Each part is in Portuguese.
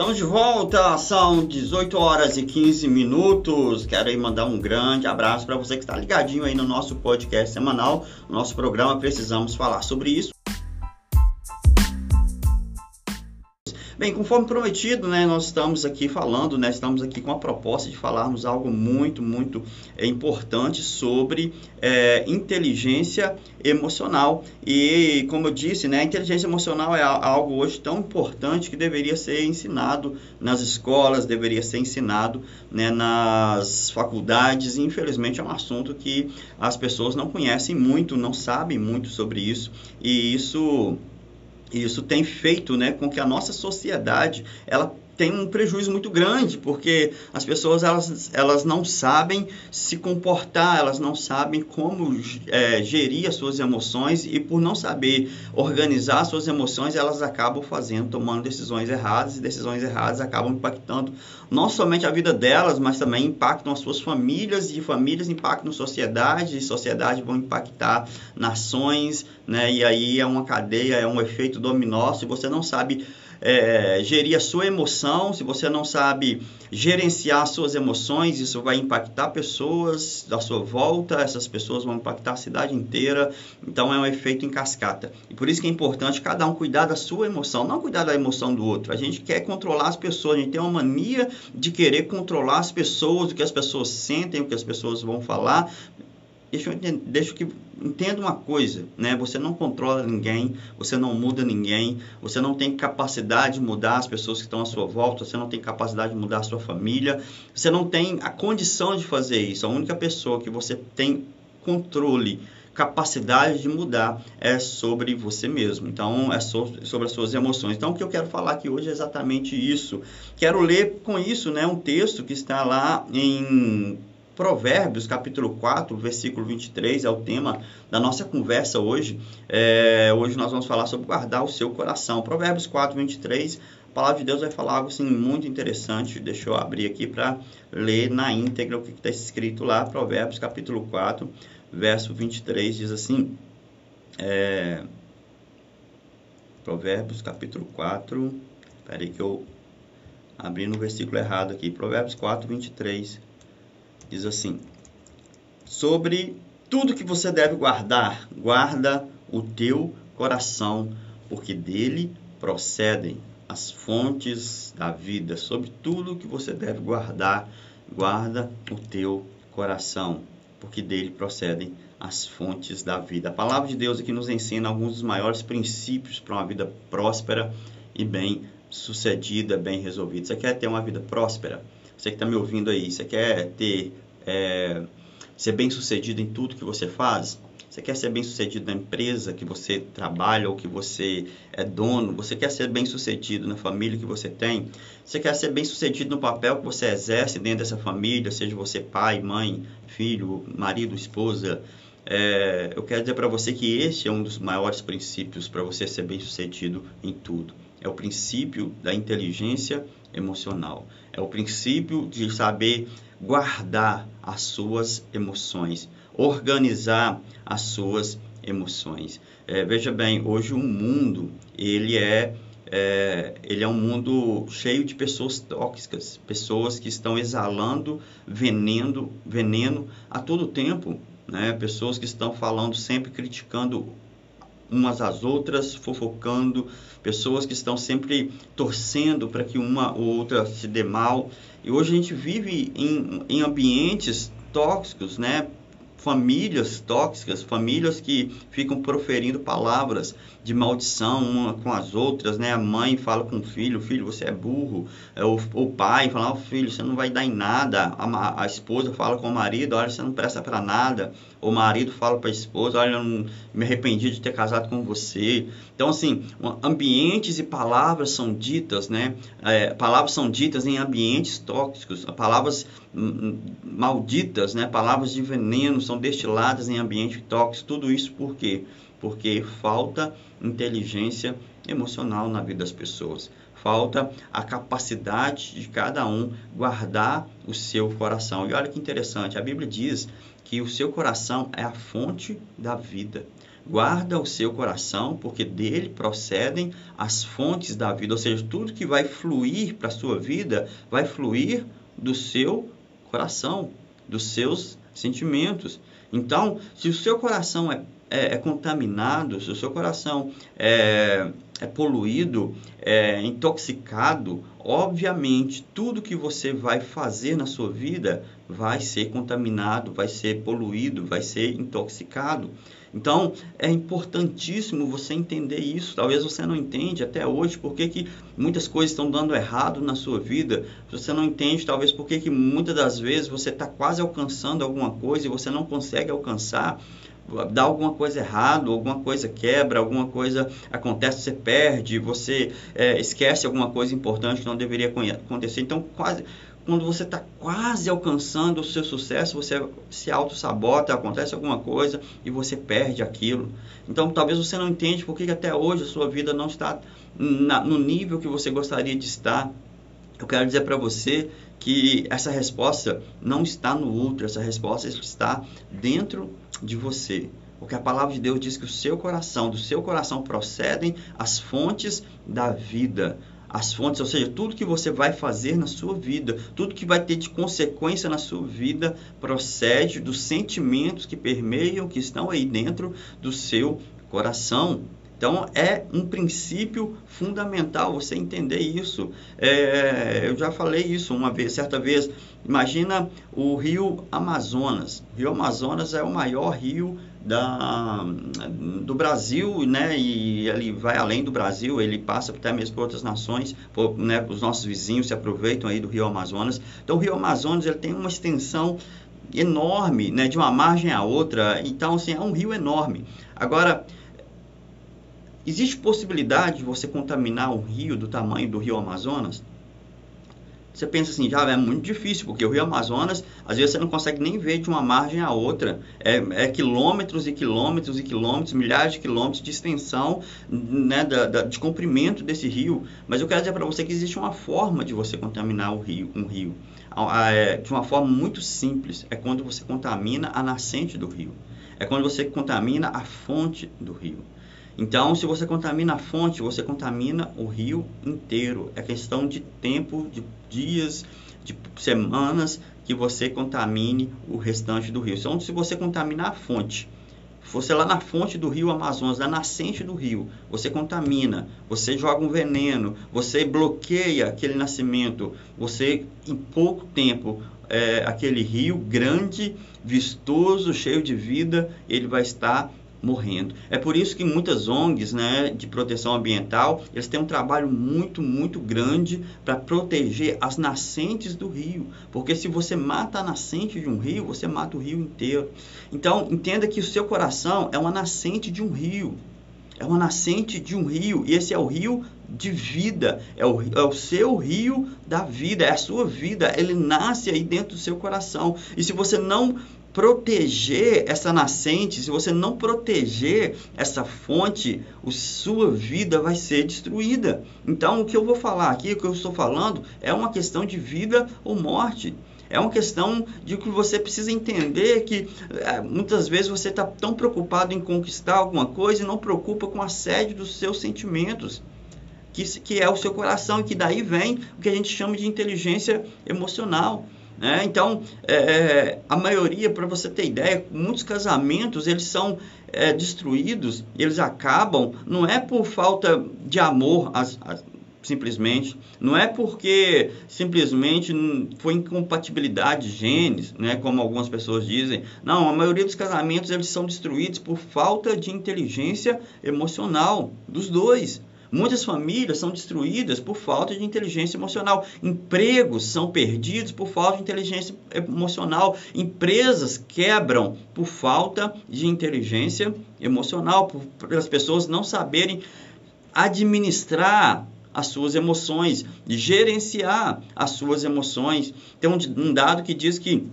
Estamos de volta, são 18 horas e 15 minutos. Quero aí mandar um grande abraço para você que está ligadinho aí no nosso podcast semanal, no nosso programa Precisamos Falar sobre isso. Bem, conforme prometido, né, nós estamos aqui falando, né, estamos aqui com a proposta de falarmos algo muito, muito é, importante sobre é, inteligência emocional. E, como eu disse, né, a inteligência emocional é algo hoje tão importante que deveria ser ensinado nas escolas, deveria ser ensinado né, nas faculdades. E, infelizmente, é um assunto que as pessoas não conhecem muito, não sabem muito sobre isso. E isso isso tem feito né, com que a nossa sociedade ela tem um prejuízo muito grande, porque as pessoas elas, elas não sabem se comportar, elas não sabem como é, gerir as suas emoções e por não saber organizar as suas emoções, elas acabam fazendo, tomando decisões erradas e decisões erradas acabam impactando não somente a vida delas, mas também impactam as suas famílias e famílias impactam sociedade e sociedade vão impactar nações, né? E aí é uma cadeia, é um efeito dominó. Se você não sabe é, gerir a sua emoção, se você não sabe gerenciar suas emoções, isso vai impactar pessoas da sua volta, essas pessoas vão impactar a cidade inteira, então é um efeito em cascata. E por isso que é importante cada um cuidar da sua emoção, não cuidar da emoção do outro. A gente quer controlar as pessoas, a gente tem uma mania de querer controlar as pessoas, o que as pessoas sentem, o que as pessoas vão falar, deixa eu, deixa que entenda uma coisa, né? Você não controla ninguém, você não muda ninguém, você não tem capacidade de mudar as pessoas que estão à sua volta, você não tem capacidade de mudar a sua família, você não tem a condição de fazer isso. A única pessoa que você tem controle, capacidade de mudar é sobre você mesmo. Então, é sobre as suas emoções. Então, o que eu quero falar aqui hoje é exatamente isso. Quero ler com isso, né, um texto que está lá em Provérbios, capítulo 4, versículo 23, é o tema da nossa conversa hoje. É, hoje nós vamos falar sobre guardar o seu coração. Provérbios 4, 23, a palavra de Deus vai falar algo assim, muito interessante. Deixa eu abrir aqui para ler na íntegra o que está escrito lá. Provérbios, capítulo 4, verso 23, diz assim. É, Provérbios, capítulo 4. Espera aí que eu abri no versículo errado aqui. Provérbios 4, 23 diz assim: Sobre tudo que você deve guardar, guarda o teu coração, porque dele procedem as fontes da vida. Sobre tudo que você deve guardar, guarda o teu coração, porque dele procedem as fontes da vida. A palavra de Deus aqui nos ensina alguns dos maiores princípios para uma vida próspera e bem sucedida, bem resolvida. Você quer ter uma vida próspera? Você que está me ouvindo aí, você quer ter é, ser bem sucedido em tudo que você faz? Você quer ser bem sucedido na empresa que você trabalha ou que você é dono? Você quer ser bem sucedido na família que você tem? Você quer ser bem sucedido no papel que você exerce dentro dessa família, seja você pai, mãe, filho, marido, esposa? É, eu quero dizer para você que esse é um dos maiores princípios para você ser bem sucedido em tudo. É o princípio da inteligência emocional. É o princípio de saber guardar as suas emoções, organizar as suas emoções. É, veja bem, hoje o mundo ele é, é, ele é um mundo cheio de pessoas tóxicas, pessoas que estão exalando veneno, veneno a todo tempo, né? Pessoas que estão falando sempre criticando umas às outras, fofocando, pessoas que estão sempre torcendo para que uma ou outra se dê mal. E hoje a gente vive em, em ambientes tóxicos, né? famílias tóxicas, famílias que ficam proferindo palavras de maldição uma com as outras, né? A mãe fala com o filho, filho, você é burro. É, o, o pai fala, oh, filho, você não vai dar em nada. A, a esposa fala com o marido, olha, você não presta para nada. O marido fala para a esposa, olha, eu não me arrependi de ter casado com você. Então, assim, ambientes e palavras são ditas, né? É, palavras são ditas em ambientes tóxicos, palavras malditas, né? Palavras de veneno são destiladas em ambiente tóxico. Tudo isso por quê? Porque falta inteligência emocional na vida das pessoas. falta a capacidade de cada um guardar o seu coração. E olha que interessante, a Bíblia diz que o seu coração é a fonte da vida. Guarda o seu coração, porque dele procedem as fontes da vida, ou seja, tudo que vai fluir para a sua vida vai fluir do seu coração, dos seus sentimentos. Então, se o seu coração é, é, é contaminado, se o seu coração é, é poluído, é intoxicado, obviamente tudo que você vai fazer na sua vida vai ser contaminado, vai ser poluído, vai ser intoxicado. Então é importantíssimo você entender isso. Talvez você não entende até hoje por que, muitas coisas estão dando errado na sua vida. Você não entende talvez por que, que muitas das vezes você está quase alcançando alguma coisa e você não consegue alcançar dá alguma coisa errado, alguma coisa quebra, alguma coisa acontece, você perde, você é, esquece alguma coisa importante que não deveria acontecer. Então, quase quando você está quase alcançando o seu sucesso, você se auto-sabota, acontece alguma coisa e você perde aquilo. Então, talvez você não entende por que até hoje a sua vida não está na, no nível que você gostaria de estar. Eu quero dizer para você que essa resposta não está no outro, essa resposta está dentro de você. Porque a palavra de Deus diz que o seu coração, do seu coração procedem as fontes da vida. As fontes, ou seja, tudo que você vai fazer na sua vida, tudo que vai ter de consequência na sua vida, procede dos sentimentos que permeiam, que estão aí dentro do seu coração. Então é um princípio fundamental você entender isso. É, eu já falei isso uma vez, certa vez. Imagina o rio Amazonas. O rio Amazonas é o maior rio da, do Brasil, né? E ele vai além do Brasil, ele passa até mesmo por outras nações, por, né? Os nossos vizinhos se aproveitam aí do rio Amazonas. Então o rio Amazonas ele tem uma extensão enorme, né? De uma margem a outra. Então assim é um rio enorme. Agora Existe possibilidade de você contaminar um rio do tamanho do rio Amazonas? Você pensa assim, já é muito difícil, porque o rio Amazonas, às vezes você não consegue nem ver de uma margem a outra. É, é quilômetros e quilômetros e quilômetros, milhares de quilômetros de extensão, né, da, da, de comprimento desse rio. Mas eu quero dizer para você que existe uma forma de você contaminar o rio, um rio. É, de uma forma muito simples. É quando você contamina a nascente do rio. É quando você contamina a fonte do rio. Então, se você contamina a fonte, você contamina o rio inteiro. É questão de tempo, de dias, de semanas que você contamine o restante do rio. Então, se você contaminar a fonte, você lá na fonte do rio Amazonas, na nascente do rio, você contamina, você joga um veneno, você bloqueia aquele nascimento, você em pouco tempo é, aquele rio grande, vistoso, cheio de vida, ele vai estar morrendo. É por isso que muitas ONGs né, de proteção ambiental, eles têm um trabalho muito, muito grande para proteger as nascentes do rio. Porque se você mata a nascente de um rio, você mata o rio inteiro. Então, entenda que o seu coração é uma nascente de um rio. É uma nascente de um rio, e esse é o rio de vida, é o, é o seu rio da vida, é a sua vida, ele nasce aí dentro do seu coração. E se você não proteger essa nascente, se você não proteger essa fonte, a sua vida vai ser destruída. Então, o que eu vou falar aqui, o que eu estou falando, é uma questão de vida ou morte. É uma questão de que você precisa entender que é, muitas vezes você está tão preocupado em conquistar alguma coisa e não preocupa com a sede dos seus sentimentos, que, que é o seu coração, e que daí vem o que a gente chama de inteligência emocional. Né? Então, é, é, a maioria, para você ter ideia, muitos casamentos eles são é, destruídos, eles acabam, não é por falta de amor, as, as, simplesmente, não é porque simplesmente foi incompatibilidade de genes, né, como algumas pessoas dizem. Não, a maioria dos casamentos eles são destruídos por falta de inteligência emocional dos dois. Muitas famílias são destruídas por falta de inteligência emocional. Empregos são perdidos por falta de inteligência emocional. Empresas quebram por falta de inteligência emocional, por, por as pessoas não saberem administrar as suas emoções, gerenciar as suas emoções. Tem um dado que diz que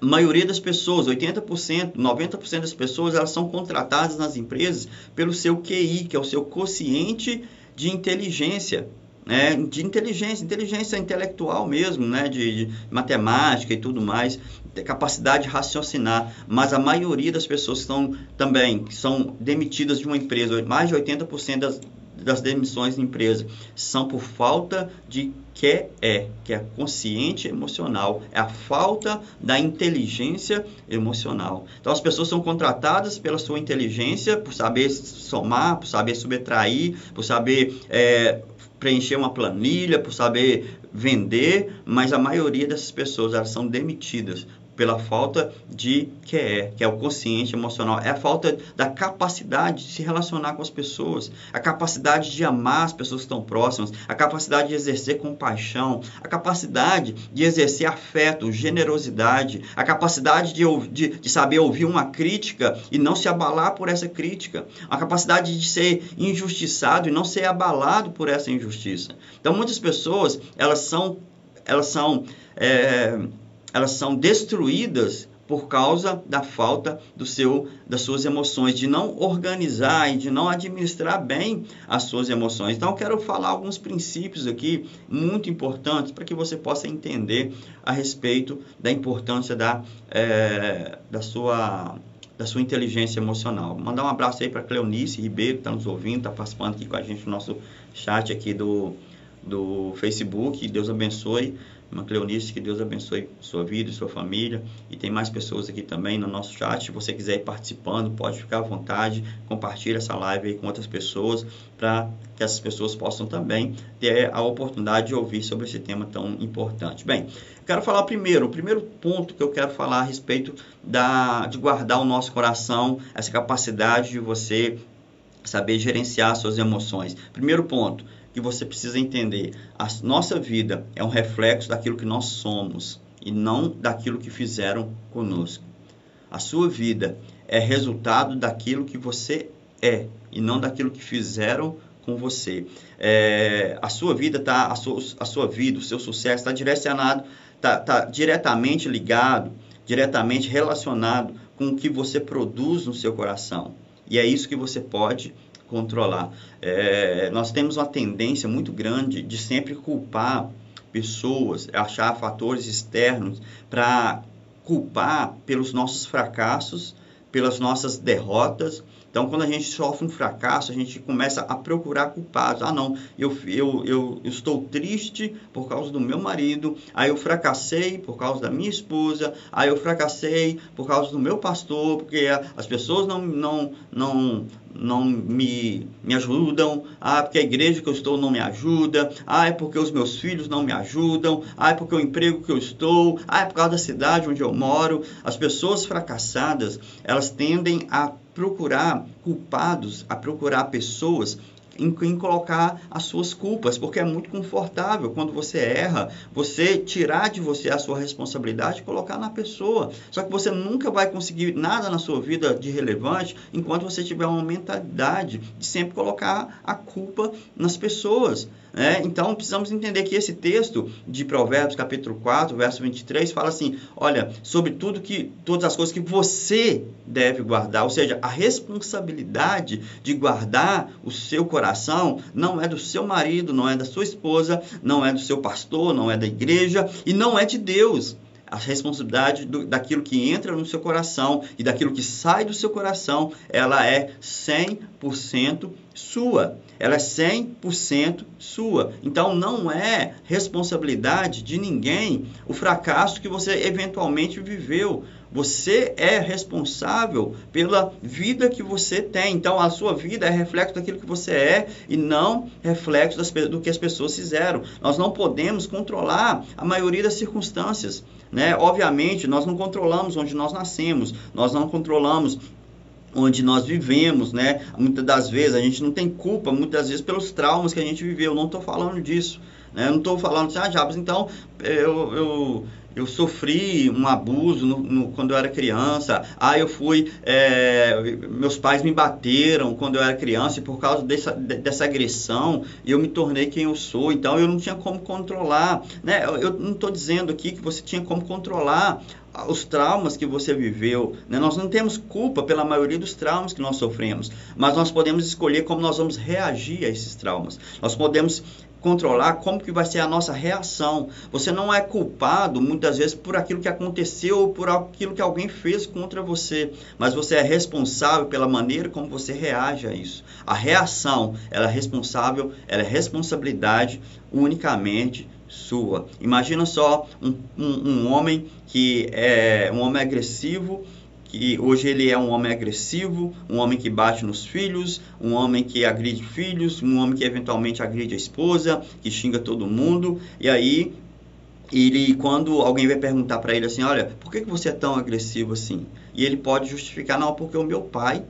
a maioria das pessoas, 80%, 90% das pessoas, elas são contratadas nas empresas pelo seu QI, que é o seu quociente de inteligência. né, de inteligência, inteligência intelectual mesmo, né, de, de matemática e tudo mais, capacidade de raciocinar, mas a maioria das pessoas estão também são demitidas de uma empresa, mais de 80% das, das demissões de empresa são por falta de que é, que é consciente emocional, é a falta da inteligência emocional. Então as pessoas são contratadas pela sua inteligência, por saber somar, por saber subtrair, por saber é, preencher uma planilha, por saber vender, mas a maioria dessas pessoas elas são demitidas pela falta de QE, que é o consciente emocional, é a falta da capacidade de se relacionar com as pessoas, a capacidade de amar as pessoas que estão próximas, a capacidade de exercer compaixão, a capacidade de exercer afeto, generosidade, a capacidade de, de, de saber ouvir uma crítica e não se abalar por essa crítica, a capacidade de ser injustiçado e não ser abalado por essa injustiça. Então, muitas pessoas, elas são, elas são é, elas são destruídas por causa da falta do seu, das suas emoções, de não organizar e de não administrar bem as suas emoções. Então, quero falar alguns princípios aqui muito importantes para que você possa entender a respeito da importância da, é, da sua da sua inteligência emocional. Mandar um abraço aí para Cleonice Ribeiro, que está nos ouvindo, está participando aqui com a gente no nosso chat aqui do, do Facebook. Deus abençoe uma Cleonice, que Deus abençoe sua vida e sua família. E tem mais pessoas aqui também no nosso chat. Se você quiser ir participando, pode ficar à vontade. Compartilhe essa live aí com outras pessoas para que essas pessoas possam também ter a oportunidade de ouvir sobre esse tema tão importante. Bem, quero falar primeiro, o primeiro ponto que eu quero falar a respeito da, de guardar o nosso coração, essa capacidade de você saber gerenciar suas emoções. Primeiro ponto, que você precisa entender. A nossa vida é um reflexo daquilo que nós somos e não daquilo que fizeram conosco. A sua vida é resultado daquilo que você é e não daquilo que fizeram com você. É, a sua vida tá, a sua, a sua vida, o seu sucesso está direcionado, está tá diretamente ligado, diretamente relacionado com o que você produz no seu coração. E é isso que você pode controlar. É, nós temos uma tendência muito grande de sempre culpar pessoas, achar fatores externos para culpar pelos nossos fracassos, pelas nossas derrotas então, quando a gente sofre um fracasso, a gente começa a procurar culpados. Ah, não, eu, eu, eu, estou triste por causa do meu marido, aí eu fracassei por causa da minha esposa, aí eu fracassei por causa do meu pastor, porque as pessoas não, não, não, não me, me ajudam, ah, porque a igreja que eu estou não me ajuda, ah, é porque os meus filhos não me ajudam, ah, é porque o emprego que eu estou, ah, é por causa da cidade onde eu moro. As pessoas fracassadas, elas tendem a procurar culpados, a procurar pessoas em, em, colocar as suas culpas, porque é muito confortável quando você erra, você tirar de você a sua responsabilidade e colocar na pessoa. Só que você nunca vai conseguir nada na sua vida de relevante enquanto você tiver uma mentalidade de sempre colocar a culpa nas pessoas. É, então, precisamos entender que esse texto de Provérbios, capítulo 4, verso 23, fala assim: olha, sobre tudo que, todas as coisas que você deve guardar, ou seja, a responsabilidade de guardar o seu coração não é do seu marido, não é da sua esposa, não é do seu pastor, não é da igreja e não é de Deus. A responsabilidade do, daquilo que entra no seu coração e daquilo que sai do seu coração, ela é 100% sua. Ela é 100% sua. Então não é responsabilidade de ninguém o fracasso que você eventualmente viveu. Você é responsável pela vida que você tem. Então, a sua vida é reflexo daquilo que você é e não reflexo das, do que as pessoas fizeram. Nós não podemos controlar a maioria das circunstâncias. Né? Obviamente, nós não controlamos onde nós nascemos, nós não controlamos onde nós vivemos, né? Muitas das vezes a gente não tem culpa, muitas vezes pelos traumas que a gente viveu. Não estou falando disso, né? Eu não estou falando assim, ah, Jabes, então eu, eu eu sofri um abuso no, no, quando eu era criança, ah, eu fui, é, meus pais me bateram quando eu era criança e por causa dessa, dessa agressão eu me tornei quem eu sou, então eu não tinha como controlar, né? Eu, eu não estou dizendo aqui que você tinha como controlar os traumas que você viveu. Né? Nós não temos culpa pela maioria dos traumas que nós sofremos, mas nós podemos escolher como nós vamos reagir a esses traumas. Nós podemos controlar como que vai ser a nossa reação. Você não é culpado muitas vezes por aquilo que aconteceu ou por aquilo que alguém fez contra você, mas você é responsável pela maneira como você reage a isso. A reação, ela é responsável, ela é responsabilidade unicamente sua. Imagina só um, um, um homem que é um homem agressivo que hoje ele é um homem agressivo, um homem que bate nos filhos, um homem que agride filhos, um homem que eventualmente agride a esposa, que xinga todo mundo. E aí ele quando alguém vai perguntar para ele assim, olha, por que, que você é tão agressivo assim? E ele pode justificar, não, porque o meu pai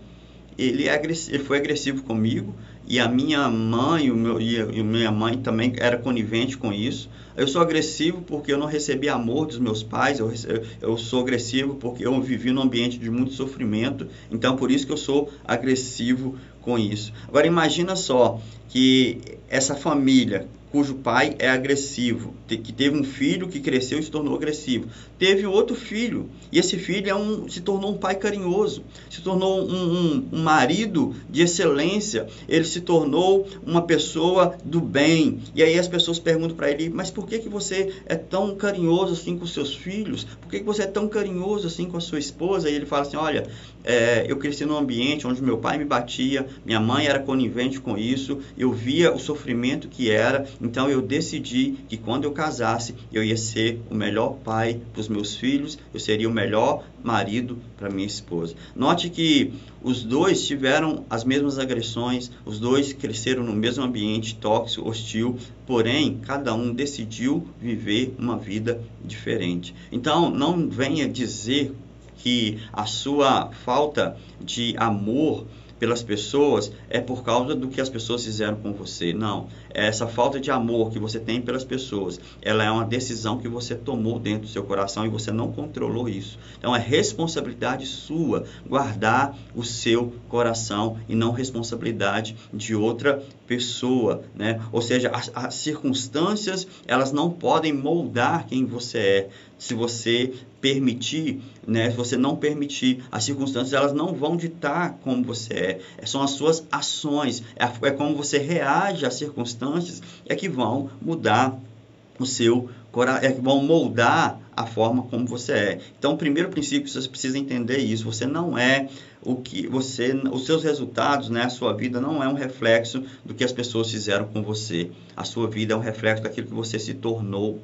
ele, é ele foi agressivo comigo e a minha mãe o meu, e a minha mãe também era conivente com isso. Eu sou agressivo porque eu não recebi amor dos meus pais, eu, eu sou agressivo porque eu vivi num ambiente de muito sofrimento, então por isso que eu sou agressivo com isso. Agora imagina só que essa família cujo pai é agressivo, que teve um filho que cresceu e se tornou agressivo. Teve outro filho, e esse filho é um, se tornou um pai carinhoso, se tornou um, um, um marido de excelência, ele se tornou uma pessoa do bem. E aí as pessoas perguntam para ele, mas por que, que você é tão carinhoso assim com seus filhos? Por que, que você é tão carinhoso assim com a sua esposa? E ele fala assim, olha, é, eu cresci num ambiente onde meu pai me batia, minha mãe era conivente com isso, eu via o sofrimento que era, então eu decidi que quando eu casasse, eu ia ser o melhor pai para os meus filhos, eu seria o melhor marido para minha esposa. Note que os dois tiveram as mesmas agressões, os dois cresceram no mesmo ambiente tóxico, hostil, porém cada um decidiu viver uma vida diferente. Então não venha dizer que a sua falta de amor pelas pessoas é por causa do que as pessoas fizeram com você. Não. Essa falta de amor que você tem pelas pessoas, ela é uma decisão que você tomou dentro do seu coração e você não controlou isso. Então é responsabilidade sua guardar o seu coração e não responsabilidade de outra pessoa, né? Ou seja, as, as circunstâncias, elas não podem moldar quem você é se você permitir, né, se você não permitir, as circunstâncias elas não vão ditar como você é. é são as suas ações, é, é como você reage às circunstâncias é que vão mudar o seu coração, é que vão moldar a forma como você é. Então, o primeiro princípio você precisa entender isso. Você não é o que você, os seus resultados, né, a sua vida não é um reflexo do que as pessoas fizeram com você. A sua vida é um reflexo daquilo que você se tornou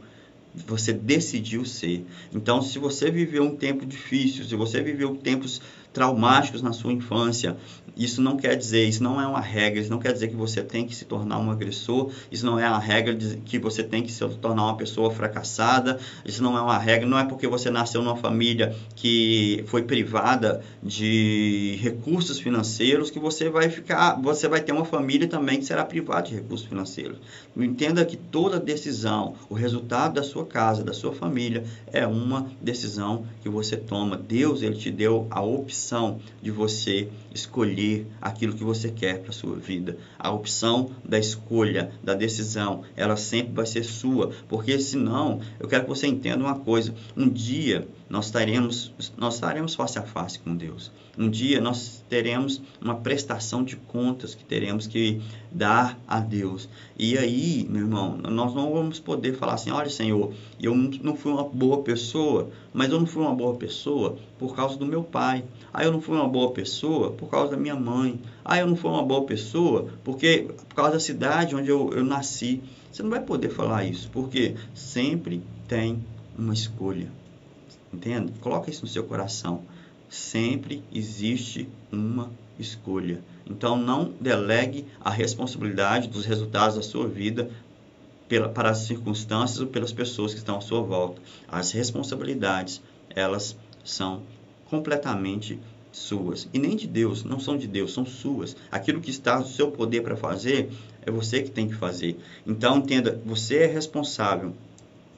você decidiu ser. Então, se você viveu um tempo difícil, se você viveu tempos traumáticos na sua infância. Isso não quer dizer, isso não é uma regra, isso não quer dizer que você tem que se tornar um agressor, isso não é uma regra de que você tem que se tornar uma pessoa fracassada, isso não é uma regra, não é porque você nasceu numa família que foi privada de recursos financeiros que você vai ficar, você vai ter uma família também que será privada de recursos financeiros. Entenda que toda decisão, o resultado da sua casa, da sua família, é uma decisão que você toma. Deus, ele te deu a opção opção de você escolher aquilo que você quer para a sua vida. A opção da escolha, da decisão, ela sempre vai ser sua, porque senão, eu quero que você entenda uma coisa, um dia nós estaremos, nós estaremos face a face com Deus. Um dia nós teremos uma prestação de contas que teremos que dar a Deus. E aí, meu irmão, nós não vamos poder falar assim: olha, Senhor, eu não fui uma boa pessoa, mas eu não fui uma boa pessoa por causa do meu pai. Ah, eu não fui uma boa pessoa por causa da minha mãe. Ah, eu não fui uma boa pessoa porque por causa da cidade onde eu, eu nasci. Você não vai poder falar isso, porque sempre tem uma escolha. Entende? Coloca isso no seu coração. Sempre existe uma escolha. Então não delegue a responsabilidade dos resultados da sua vida pela, para as circunstâncias ou pelas pessoas que estão à sua volta. As responsabilidades, elas são completamente suas. E nem de Deus, não são de Deus, são suas. Aquilo que está no seu poder para fazer, é você que tem que fazer. Então entenda, você é responsável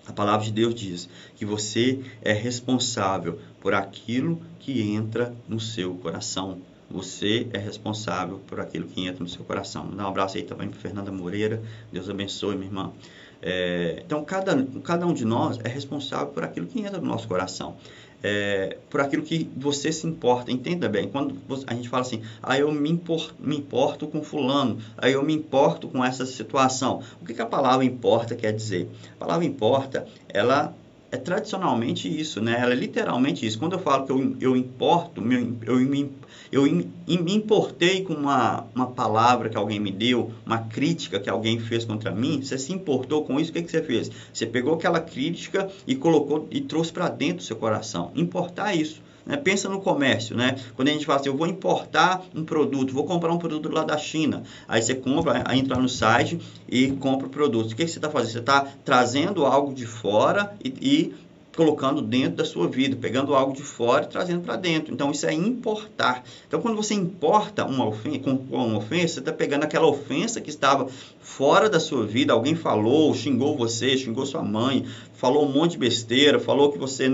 a palavra de Deus diz que você é responsável por aquilo que entra no seu coração. Você é responsável por aquilo que entra no seu coração. Dá um abraço aí também para Fernanda Moreira. Deus abençoe, minha irmã. É, então, cada, cada um de nós é responsável por aquilo que entra no nosso coração. É, por aquilo que você se importa. Entenda bem, quando a gente fala assim, ah, eu me importo, me importo com fulano, aí eu me importo com essa situação. O que, que a palavra importa quer dizer? A palavra importa, ela é tradicionalmente isso, né? Ela é literalmente isso. Quando eu falo que eu, eu importo, eu, me, eu me importei com uma, uma palavra que alguém me deu, uma crítica que alguém fez contra mim, você se importou com isso, o que, que você fez? Você pegou aquela crítica e colocou e trouxe para dentro do seu coração. Importar isso. Né? Pensa no comércio, né? Quando a gente fala assim, eu vou importar um produto, vou comprar um produto lá da China. Aí você compra, aí entra no site e compra o produto. O que, que você está fazendo? Você está trazendo algo de fora e, e colocando dentro da sua vida, pegando algo de fora e trazendo para dentro. Então, isso é importar. Então, quando você importa uma ofensa, com uma ofensa, você está pegando aquela ofensa que estava fora da sua vida, alguém falou, xingou você, xingou sua mãe, falou um monte de besteira, falou que você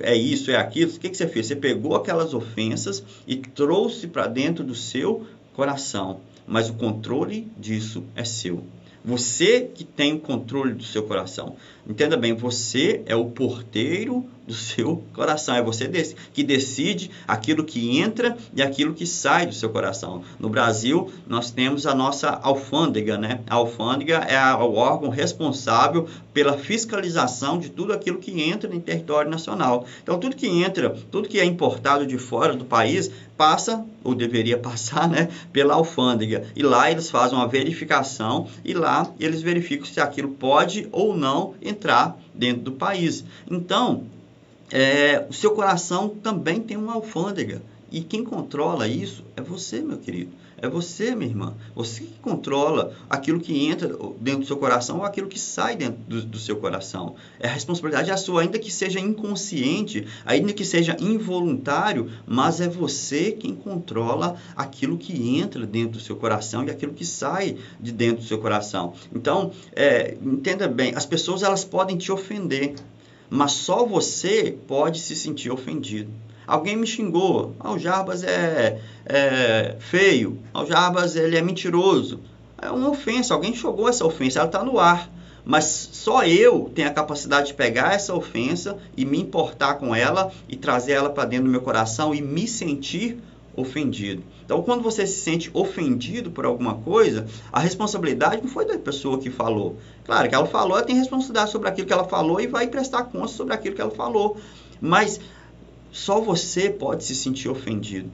é isso, é aquilo. O que, que você fez? Você pegou aquelas ofensas e trouxe para dentro do seu coração. Mas o controle disso é seu. Você que tem o controle do seu coração. Entenda bem, você é o porteiro do seu coração. É você que decide aquilo que entra e aquilo que sai do seu coração. No Brasil, nós temos a nossa alfândega, né? A alfândega é o órgão responsável pela fiscalização de tudo aquilo que entra em território nacional. Então, tudo que entra, tudo que é importado de fora do país, passa, ou deveria passar, né, pela alfândega. E lá eles fazem uma verificação e lá eles verificam se aquilo pode ou não entrar dentro do país. Então, é, o seu coração também tem uma alfândega. E quem controla isso é você, meu querido. É você, minha irmã. Você que controla aquilo que entra dentro do seu coração ou aquilo que sai dentro do, do seu coração. É a responsabilidade é sua, ainda que seja inconsciente, ainda que seja involuntário, mas é você quem controla aquilo que entra dentro do seu coração e aquilo que sai de dentro do seu coração. Então, é, entenda bem, as pessoas elas podem te ofender, mas só você pode se sentir ofendido. Alguém me xingou. Ah, o Jarbas é, é feio. Ah, o Jarbas ele é mentiroso. É uma ofensa. Alguém jogou essa ofensa. Ela está no ar. Mas só eu tenho a capacidade de pegar essa ofensa e me importar com ela e trazer ela para dentro do meu coração e me sentir ofendido. Então, quando você se sente ofendido por alguma coisa, a responsabilidade não foi da pessoa que falou. Claro que ela falou, ela tem responsabilidade sobre aquilo que ela falou e vai prestar conta sobre aquilo que ela falou. Mas só você pode se sentir ofendido.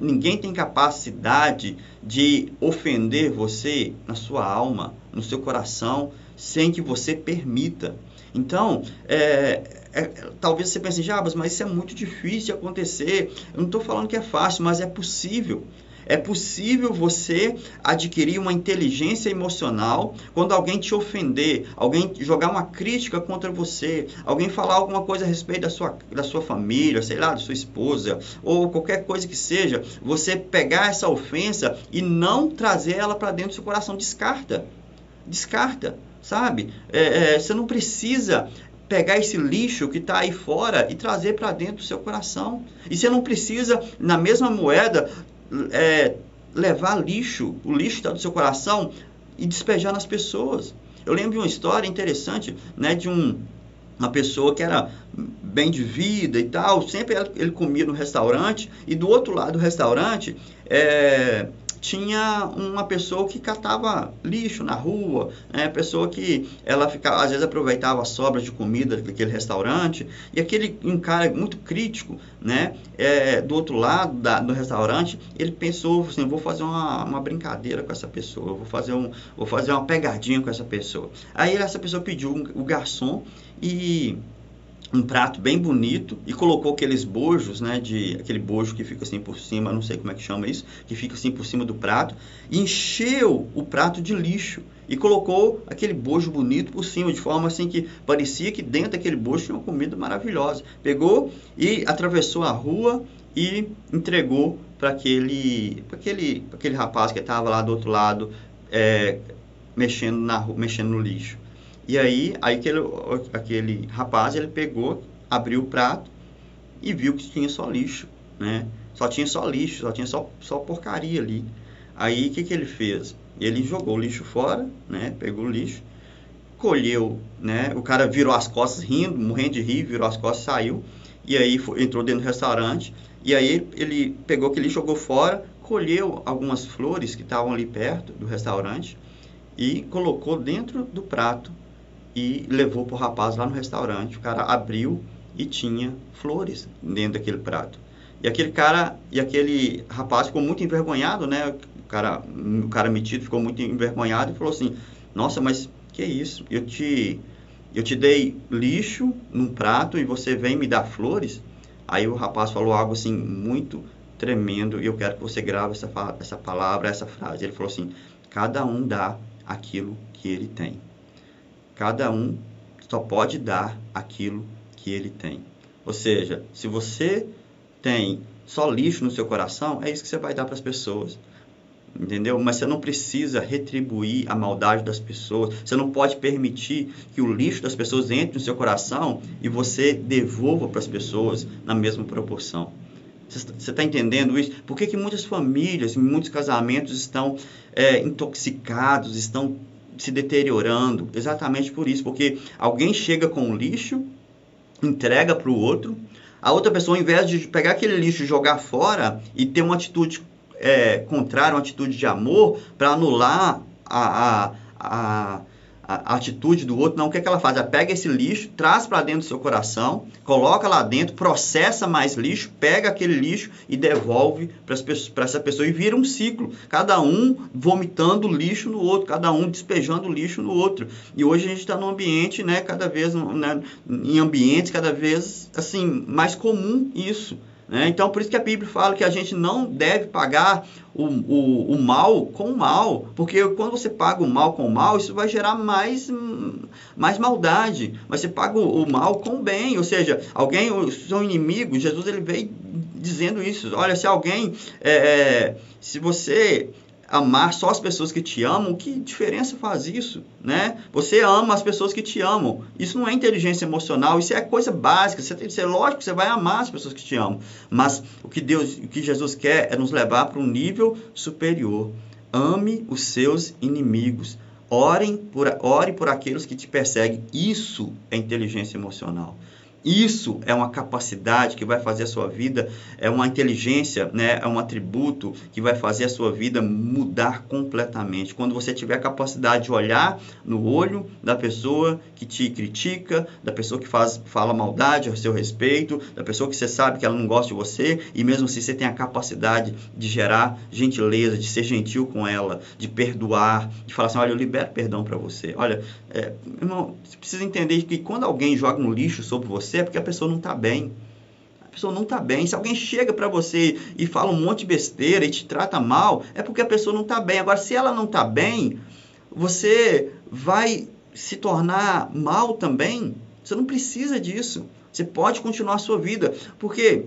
Ninguém tem capacidade de ofender você na sua alma, no seu coração, sem que você permita. Então, é, é, talvez você pense, Jabas, mas isso é muito difícil de acontecer. Eu não estou falando que é fácil, mas é possível. É possível você adquirir uma inteligência emocional quando alguém te ofender, alguém jogar uma crítica contra você, alguém falar alguma coisa a respeito da sua, da sua família, sei lá, da sua esposa, ou qualquer coisa que seja, você pegar essa ofensa e não trazer ela para dentro do seu coração. Descarta. Descarta, sabe? É, é, você não precisa pegar esse lixo que está aí fora e trazer para dentro do seu coração. E você não precisa, na mesma moeda, é, levar lixo, o lixo está do seu coração, e despejar nas pessoas. Eu lembro de uma história interessante né, de um, uma pessoa que era bem de vida e tal, sempre ele comia no restaurante, e do outro lado do restaurante é, tinha uma pessoa que catava lixo na rua, né? pessoa que ela ficava, às vezes aproveitava as sobras de comida daquele restaurante, e aquele um cara muito crítico, né? É, do outro lado da, do restaurante, ele pensou assim, vou fazer uma, uma brincadeira com essa pessoa, vou fazer, um, vou fazer uma pegadinha com essa pessoa. Aí essa pessoa pediu o garçom e um prato bem bonito e colocou aqueles bojos, né, de aquele bojo que fica assim por cima, não sei como é que chama isso, que fica assim por cima do prato, e encheu o prato de lixo e colocou aquele bojo bonito por cima, de forma assim que parecia que dentro daquele bojo tinha uma comida maravilhosa. Pegou e atravessou a rua e entregou para aquele, aquele, aquele rapaz que estava lá do outro lado é, mexendo, na, mexendo no lixo. E aí, aí aquele, aquele rapaz, ele pegou, abriu o prato e viu que tinha só lixo, né? Só tinha só lixo, só tinha só, só porcaria ali. Aí, o que, que ele fez? Ele jogou o lixo fora, né? Pegou o lixo, colheu, né? O cara virou as costas rindo, morrendo de rir, virou as costas, saiu. e aí foi, entrou dentro do restaurante, e aí ele pegou aquele lixo, jogou fora, colheu algumas flores que estavam ali perto do restaurante e colocou dentro do prato e levou para o rapaz lá no restaurante. O cara abriu e tinha flores dentro daquele prato. E aquele cara, e aquele rapaz ficou muito envergonhado, né? O cara, o cara metido ficou muito envergonhado e falou assim: "Nossa, mas que isso? Eu te eu te dei lixo num prato e você vem me dar flores?" Aí o rapaz falou algo assim muito tremendo e eu quero que você grave essa essa palavra, essa frase. Ele falou assim: "Cada um dá aquilo que ele tem. Cada um só pode dar aquilo que ele tem. Ou seja, se você tem só lixo no seu coração, é isso que você vai dar para as pessoas. Entendeu? Mas você não precisa retribuir a maldade das pessoas. Você não pode permitir que o lixo das pessoas entre no seu coração e você devolva para as pessoas na mesma proporção. Você está entendendo isso? Por que, que muitas famílias, muitos casamentos estão é, intoxicados, estão se deteriorando? Exatamente por isso, porque alguém chega com lixo, entrega para o outro, a outra pessoa, ao invés de pegar aquele lixo e jogar fora e ter uma atitude é, contrária, uma atitude de amor, para anular a, a, a a, atitude do outro, não. O que, é que ela faz? Ela pega esse lixo, traz para dentro do seu coração, coloca lá dentro, processa mais lixo, pega aquele lixo e devolve para essa pessoa e vira um ciclo. Cada um vomitando lixo no outro, cada um despejando lixo no outro. E hoje a gente está num ambiente, né, cada vez, né, em ambientes cada vez assim mais comum isso. Né? Então, por isso que a Bíblia fala que a gente não deve pagar o, o, o, mal com o mal, porque quando você paga o mal com o mal, isso vai gerar mais, mais maldade. Mas você paga o, o mal com o bem, ou seja, alguém, o seu inimigo, Jesus ele veio dizendo isso. Olha, se alguém, é, é se você amar só as pessoas que te amam, que diferença faz isso, né? Você ama as pessoas que te amam. Isso não é inteligência emocional, isso é coisa básica. Você tem que ser lógico, você vai amar as pessoas que te amam. Mas o que Deus, o que Jesus quer é nos levar para um nível superior. Ame os seus inimigos. Orem por, ore por aqueles que te perseguem. Isso é inteligência emocional. Isso é uma capacidade que vai fazer a sua vida, é uma inteligência, né? é um atributo que vai fazer a sua vida mudar completamente. Quando você tiver a capacidade de olhar no olho da pessoa que te critica, da pessoa que faz, fala maldade a seu respeito, da pessoa que você sabe que ela não gosta de você, e mesmo assim você tem a capacidade de gerar gentileza, de ser gentil com ela, de perdoar, de falar assim: olha, eu libero perdão para você. Olha, é, irmão, você precisa entender que quando alguém joga um lixo sobre você, você é porque a pessoa não está bem. A pessoa não está bem. Se alguém chega para você e fala um monte de besteira e te trata mal, é porque a pessoa não está bem. Agora, se ela não está bem, você vai se tornar mal também. Você não precisa disso. Você pode continuar a sua vida, porque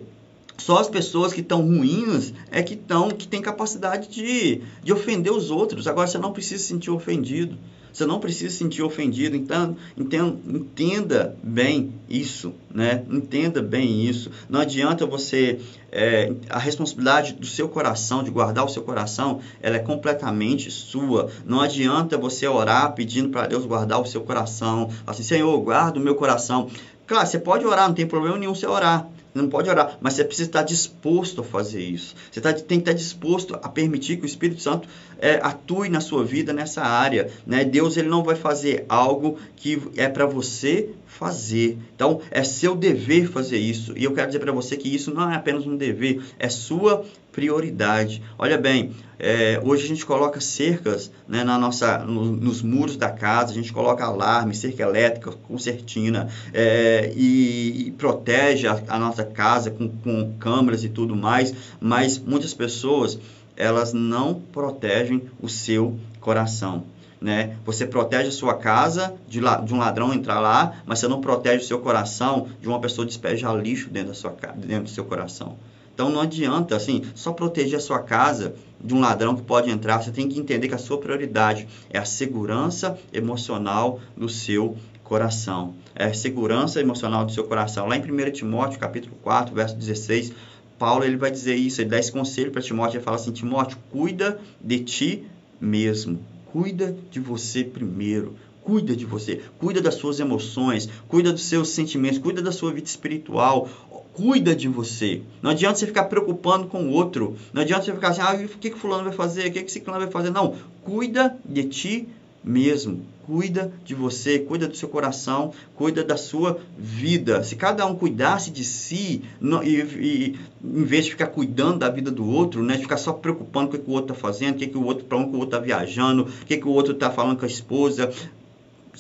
só as pessoas que estão ruins é que estão que têm capacidade de, de ofender os outros. Agora você não precisa se sentir ofendido. Você não precisa se sentir ofendido, então entenda, entenda bem isso, né? Entenda bem isso. Não adianta você é, a responsabilidade do seu coração, de guardar o seu coração, ela é completamente sua. Não adianta você orar pedindo para Deus guardar o seu coração, assim, Senhor, guarda o meu coração. Claro, você pode orar, não tem problema nenhum você orar não pode orar, mas você precisa estar disposto a fazer isso. Você tá, tem que estar disposto a permitir que o Espírito Santo é, atue na sua vida nessa área. Né? Deus ele não vai fazer algo que é para você fazer. Então, é seu dever fazer isso. E eu quero dizer para você que isso não é apenas um dever, é sua prioridade. Olha bem, é, hoje a gente coloca cercas né, na nossa, no, nos muros da casa, a gente coloca alarme, cerca elétrica, concertina, é, e, e, protege a, a nossa casa com, com câmeras e tudo mais, mas muitas pessoas elas não protegem o seu coração. Né? Você protege a sua casa de, de, um ladrão entrar lá, mas você não protege o seu coração de uma pessoa despejar lixo dentro, da sua, dentro do seu coração. Então não adianta assim só proteger a sua casa de um ladrão que pode entrar. Você tem que entender que a sua prioridade é a segurança emocional do seu coração. É segurança emocional do seu coração. Lá em 1 Timóteo, capítulo 4, verso 16, Paulo ele vai dizer isso, ele dá esse conselho para Timóteo, ele fala assim: Timóteo, cuida de ti mesmo, cuida de você primeiro, cuida de você, cuida das suas emoções, cuida dos seus sentimentos, cuida da sua vida espiritual, cuida de você. Não adianta você ficar preocupando com o outro. Não adianta você ficar assim, ah, o que, que fulano vai fazer? O que, que ciclano vai fazer? Não, cuida de ti mesmo. Cuida de você, cuida do seu coração, cuida da sua vida. Se cada um cuidasse de si, não, e, e, em vez de ficar cuidando da vida do outro, né, de ficar só preocupando com o que o outro está fazendo, o que, que o outro, para onde o outro está viajando, o que, que o outro está falando com a esposa,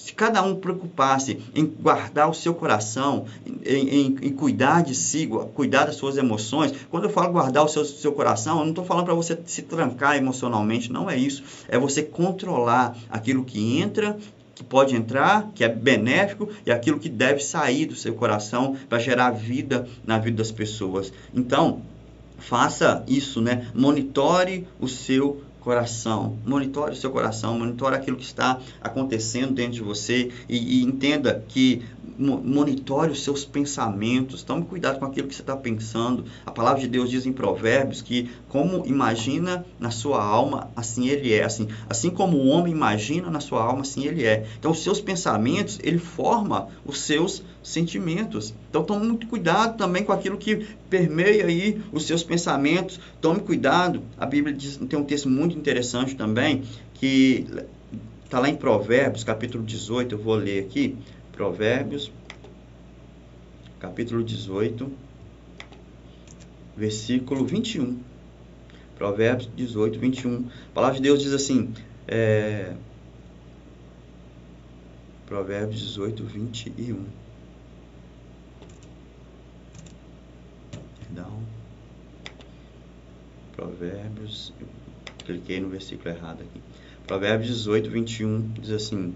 se cada um preocupasse em guardar o seu coração, em, em, em, cuidar de si, cuidar das suas emoções, quando eu falo guardar o seu, seu coração, eu não estou falando para você se trancar emocionalmente, não é isso. É você controlar aquilo que entra, que pode entrar, que é benéfico, e aquilo que deve sair do seu coração para gerar vida na vida das pessoas. Então, faça isso, né? Monitore o seu coração, monitore o seu coração, monitore aquilo que está acontecendo dentro de você e, e entenda que monitore os seus pensamentos, tome cuidado com aquilo que você está pensando. A palavra de Deus diz em Provérbios que como imagina na sua alma, assim ele é. Assim, assim como o homem imagina na sua alma, assim ele é. Então, os seus pensamentos, ele forma os seus sentimentos. Então, tome muito cuidado também com aquilo que permeia aí os seus pensamentos. Tome cuidado. A Bíblia diz, tem um texto muito interessante também que está lá em Provérbios, capítulo 18. Eu vou ler aqui. Provérbios, capítulo 18, versículo 21. Provérbios 18, 21. A palavra de Deus diz assim: é, Provérbios 18, 21. Perdão. Provérbios. Eu cliquei no versículo errado aqui. Provérbios 18, 21 diz assim: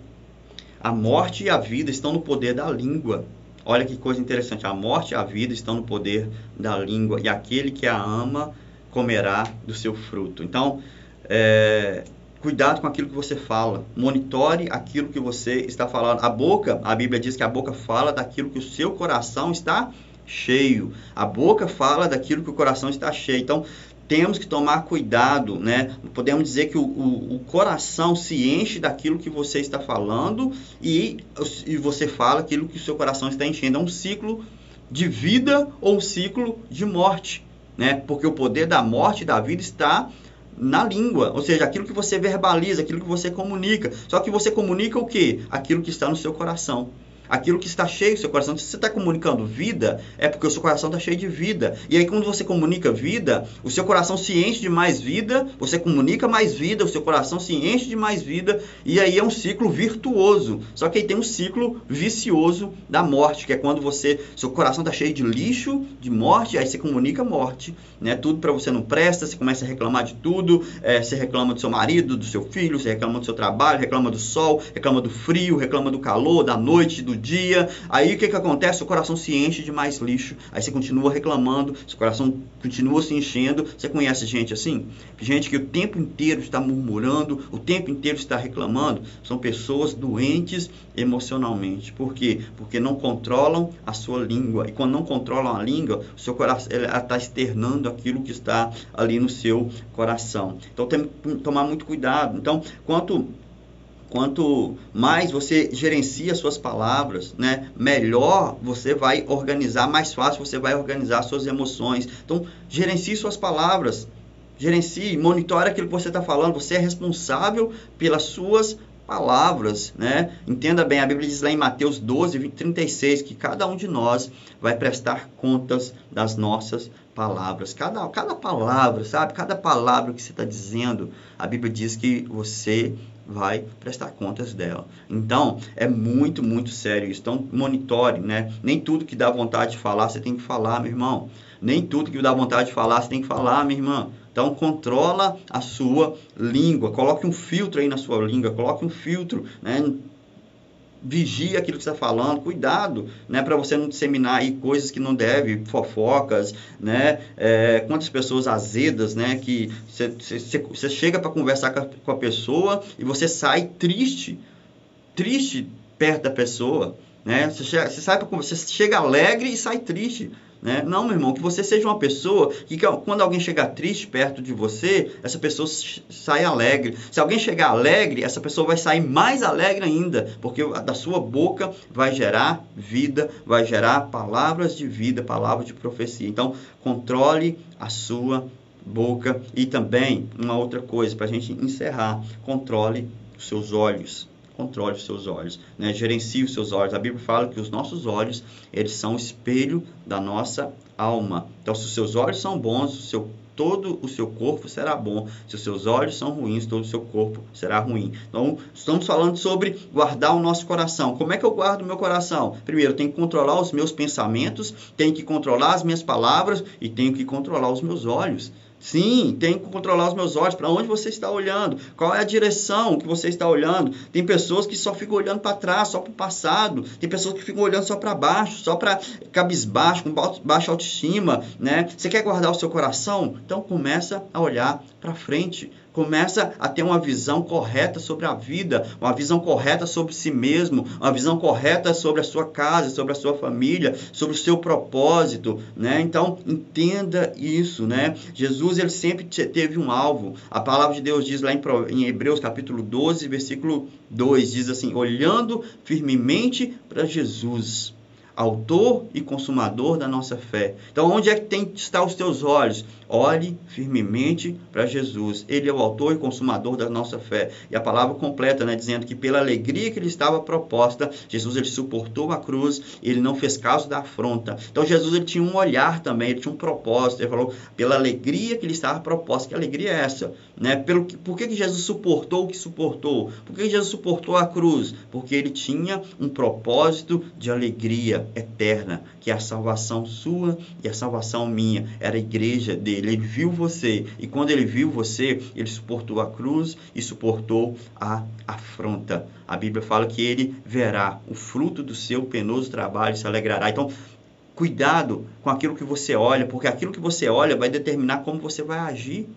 a morte e a vida estão no poder da língua. Olha que coisa interessante. A morte e a vida estão no poder da língua. E aquele que a ama comerá do seu fruto. Então, é, cuidado com aquilo que você fala. Monitore aquilo que você está falando. A boca, a Bíblia diz que a boca fala daquilo que o seu coração está cheio. A boca fala daquilo que o coração está cheio. Então, temos que tomar cuidado, né? Podemos dizer que o, o, o, coração se enche daquilo que você está falando e, e você fala aquilo que o seu coração está enchendo. É um ciclo de vida ou um ciclo de morte, né? Porque o poder da morte e da vida está na língua, ou seja, aquilo que você verbaliza, aquilo que você comunica. Só que você comunica o quê? Aquilo que está no seu coração aquilo que está cheio seu coração. Se você está comunicando vida, é porque o seu coração está cheio de vida. E aí, quando você comunica vida, o seu coração se enche de mais vida, você comunica mais vida, o seu coração se enche de mais vida, e aí é um ciclo virtuoso. Só que aí tem um ciclo vicioso da morte, que é quando você, seu coração está cheio de lixo, de morte, aí você comunica morte, né? Tudo para você não presta, você começa a reclamar de tudo, é, você reclama do seu marido, do seu filho, você reclama do seu trabalho, reclama do sol, reclama do frio, reclama do calor, da noite, do dia. Aí o que, que acontece? O coração se enche de mais lixo. Aí você continua reclamando, seu coração continua se enchendo. Você conhece gente assim? Gente que o tempo inteiro está murmurando, o tempo inteiro está reclamando. São pessoas doentes emocionalmente. Por quê? Porque não controlam a sua língua. E quando não controlam a língua, o seu coração está externando aquilo que está ali no seu coração. Então tem que tomar muito cuidado. Então, quanto quanto mais você gerencia suas palavras, né, melhor você vai organizar, mais fácil você vai organizar suas emoções. Então, gerencie suas palavras, gerencie, monitore aquilo que você está falando. Você é responsável pelas suas palavras, né? Entenda bem, a Bíblia diz lá em Mateus 12, 20, 36, que cada um de nós vai prestar contas das nossas palavras. Cada, cada palavra, sabe? Cada palavra que você está dizendo, a Bíblia diz que você vai prestar contas dela. Então, é muito, muito sério isso. Então, monitore, né? Nem tudo que dá vontade de falar, você tem que falar, meu irmão. Nem tudo que dá vontade de falar, você tem que falar, minha irmã. Então, controla a sua língua. Coloque um filtro aí na sua língua. Coloque um filtro, né? Vigia aquilo que está falando, cuidado, né, para você não disseminar aí coisas que não deve, fofocas, né, é, quantas pessoas azedas, né, que você chega para conversar com a, com a pessoa e você sai triste, triste perto da pessoa, né, você, sai para você chega alegre e sai triste, Né? Não, meu irmão, que você seja uma pessoa que quando alguém chegar triste perto de você, essa pessoa sai alegre. Se alguém chegar alegre, essa pessoa vai sair mais alegre ainda, porque da sua boca vai gerar vida, vai gerar palavras de vida, palavras de profecia. Então, controle a sua boca e também uma outra coisa para a gente encerrar, controle os seus olhos controle os seus olhos, né? gerencie os seus olhos. A Bíblia fala que os nossos olhos, eles são o espelho da nossa alma. Então, se os seus olhos são bons, o seu todo o seu corpo será bom. Se os seus olhos são ruins, todo o seu corpo será ruim. Então, estamos falando sobre guardar o nosso coração. Como é que eu guardo o meu coração? Primeiro, tenho que controlar os meus pensamentos, tenho que controlar as minhas palavras e tenho que controlar os meus olhos. Sim, tem que controlar os meus olhos. Para onde você está olhando? Qual é a direção que você está olhando? Tem pessoas que só ficam olhando para trás, só para o passado. Tem pessoas que ficam olhando só para baixo, só para cabisbaixo, com baixa autoestima, né? Você quer guardar o seu coração? Então começa a olhar para frente começa a ter uma visão correta sobre a vida, uma visão correta sobre si mesmo, uma visão correta sobre a sua casa, sobre a sua família, sobre o seu propósito, né? Então, entenda isso, né? Jesus ele sempre teve um alvo. A palavra de Deus diz lá em Hebreus capítulo 12, versículo 2, diz assim: "Olhando firmemente para Jesus, autor e consumador da nossa fé. Então, onde é que tem que estar os teus olhos? Olhe firmemente para Jesus. Ele é o autor e consumador da nossa fé. E a palavra completa, né, dizendo que pela alegria que lhe estava proposta, Jesus ele suportou a cruz, ele não fez caso da afronta. Então, Jesus ele tinha um olhar também, ele tinha um propósito. Ele falou pela alegria que lhe estava proposta. Que alegria é essa? Né? Pelo, por que, que Jesus suportou o que suportou? Por que, que Jesus suportou a cruz? Porque ele tinha um propósito de alegria eterna, que é a salvação sua e a salvação minha. Era a igreja dele. Ele viu você e quando ele viu você, ele suportou a cruz e suportou a afronta. A Bíblia fala que ele verá o fruto do seu penoso trabalho e se alegrará. Então, cuidado com aquilo que você olha, porque aquilo que você olha vai determinar como você vai agir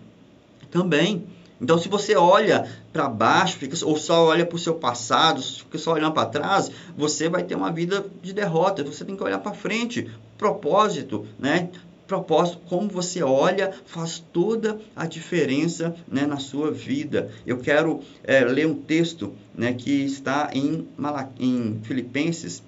também. Então, se você olha para baixo, ou só olha para o seu passado, fica só olhando para trás, você vai ter uma vida de derrota. Você tem que olhar para frente. Propósito, né? Propósito, como você olha, faz toda a diferença né, na sua vida. Eu quero é, ler um texto né, que está em, Mala, em Filipenses.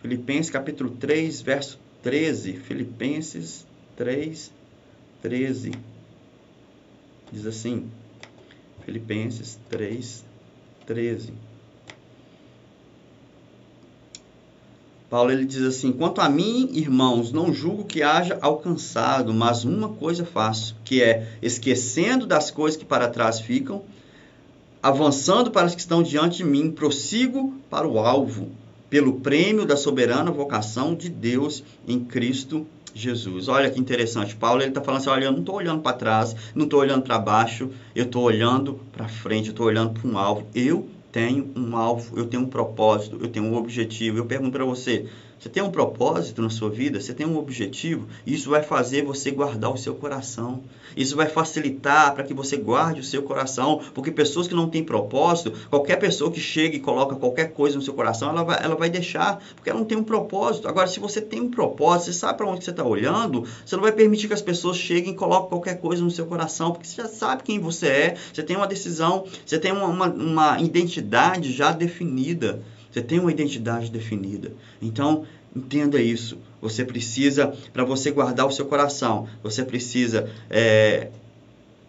Filipenses capítulo 3, verso 13. Filipenses 3, 13. Diz assim, Filipenses 3, 13. Paulo ele diz assim: Quanto a mim, irmãos, não julgo que haja alcançado, mas uma coisa faço, que é esquecendo das coisas que para trás ficam, avançando para as que estão diante de mim, prossigo para o alvo, pelo prêmio da soberana vocação de Deus em Cristo Jesus. Olha que interessante. Paulo ele está falando assim: olha, eu não estou olhando para trás, não estou olhando para baixo, eu estou olhando para frente, eu estou olhando para um alvo. Eu tenho um alvo, eu tenho um propósito, eu tenho um objetivo. Eu pergunto para você: você tem um propósito na sua vida? Você tem um objetivo? Isso vai fazer você guardar o seu coração. Isso vai facilitar para que você guarde o seu coração. Porque pessoas que não têm propósito, qualquer pessoa que chega e coloca qualquer coisa no seu coração, ela vai, ela vai deixar, porque ela não tem um propósito. Agora, se você tem um propósito, você sabe para onde você está olhando, você não vai permitir que as pessoas cheguem e coloquem qualquer coisa no seu coração, porque você já sabe quem você é, você tem uma decisão, você tem uma, uma, uma identidade já definida. Você tem uma identidade definida. Então, entenda isso. Você precisa, para você guardar o seu coração, você precisa é,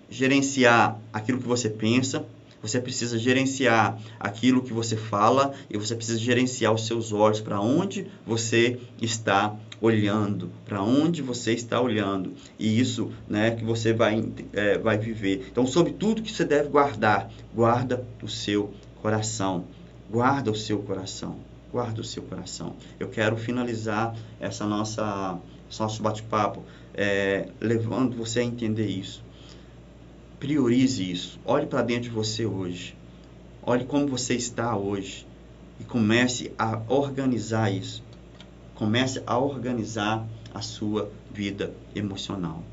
gerenciar aquilo que você pensa, você precisa gerenciar aquilo que você fala e você precisa gerenciar os seus olhos para onde você está olhando, para onde você está olhando. E isso né, que você vai, é, vai viver. Então, sobre tudo que você deve guardar, guarda o seu coração. Guarda o seu coração. Guarda o seu coração. Eu quero finalizar essa nossa esse nosso bate-papo é, levando você a entender isso. Priorize isso. Olhe para dentro de você hoje. Olhe como você está hoje e comece a organizar isso. Comece a organizar a sua vida emocional.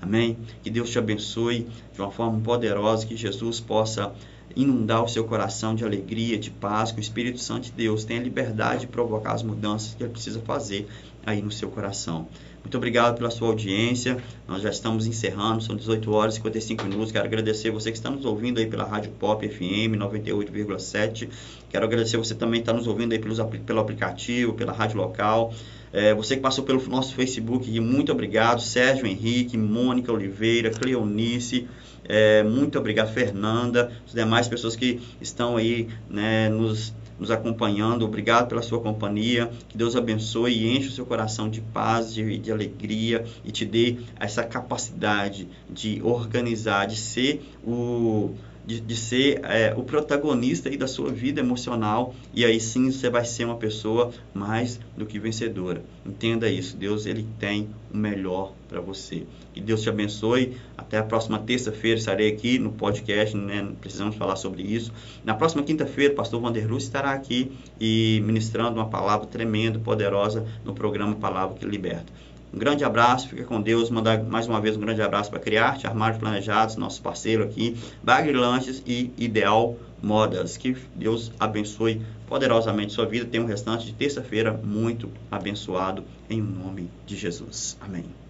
Amém? Que Deus te abençoe de uma forma poderosa, que Jesus possa inundar o seu coração de alegria, de paz, que o Espírito Santo de Deus tenha liberdade de provocar as mudanças que ele precisa fazer aí no seu coração. Muito obrigado pela sua audiência. Nós já estamos encerrando, são 18 horas e 55 minutos. Quero agradecer você que está nos ouvindo aí pela Rádio Pop FM 98,7. Quero agradecer você também que está nos ouvindo aí pelos, pelo aplicativo, pela rádio local. É, você que passou pelo nosso Facebook, muito obrigado. Sérgio Henrique, Mônica Oliveira, Cleonice. É, muito obrigado, Fernanda, as demais pessoas que estão aí né, nos nos acompanhando. Obrigado pela sua companhia. Que Deus abençoe e enche o seu coração de paz, de, de alegria e te dê essa capacidade de organizar, de ser o de, de ser é, o protagonista aí da sua vida emocional e aí sim você vai ser uma pessoa mais do que vencedora. Entenda isso, Deus ele tem o melhor para você. Que Deus te abençoe. Até a próxima terça-feira estarei aqui no podcast, né? precisamos falar sobre isso. Na próxima quinta-feira, o pastor Vanderluz estará aqui e ministrando uma palavra tremenda, poderosa no programa Palavra que Liberta. Um grande abraço, fica com Deus. Mandar mais uma vez um grande abraço para Criarte, Armários Planejados, nosso parceiro aqui, Bagre Lanches e Ideal Modas. Que Deus abençoe poderosamente sua vida. Tenha um restante de terça-feira muito abençoado, em nome de Jesus. Amém.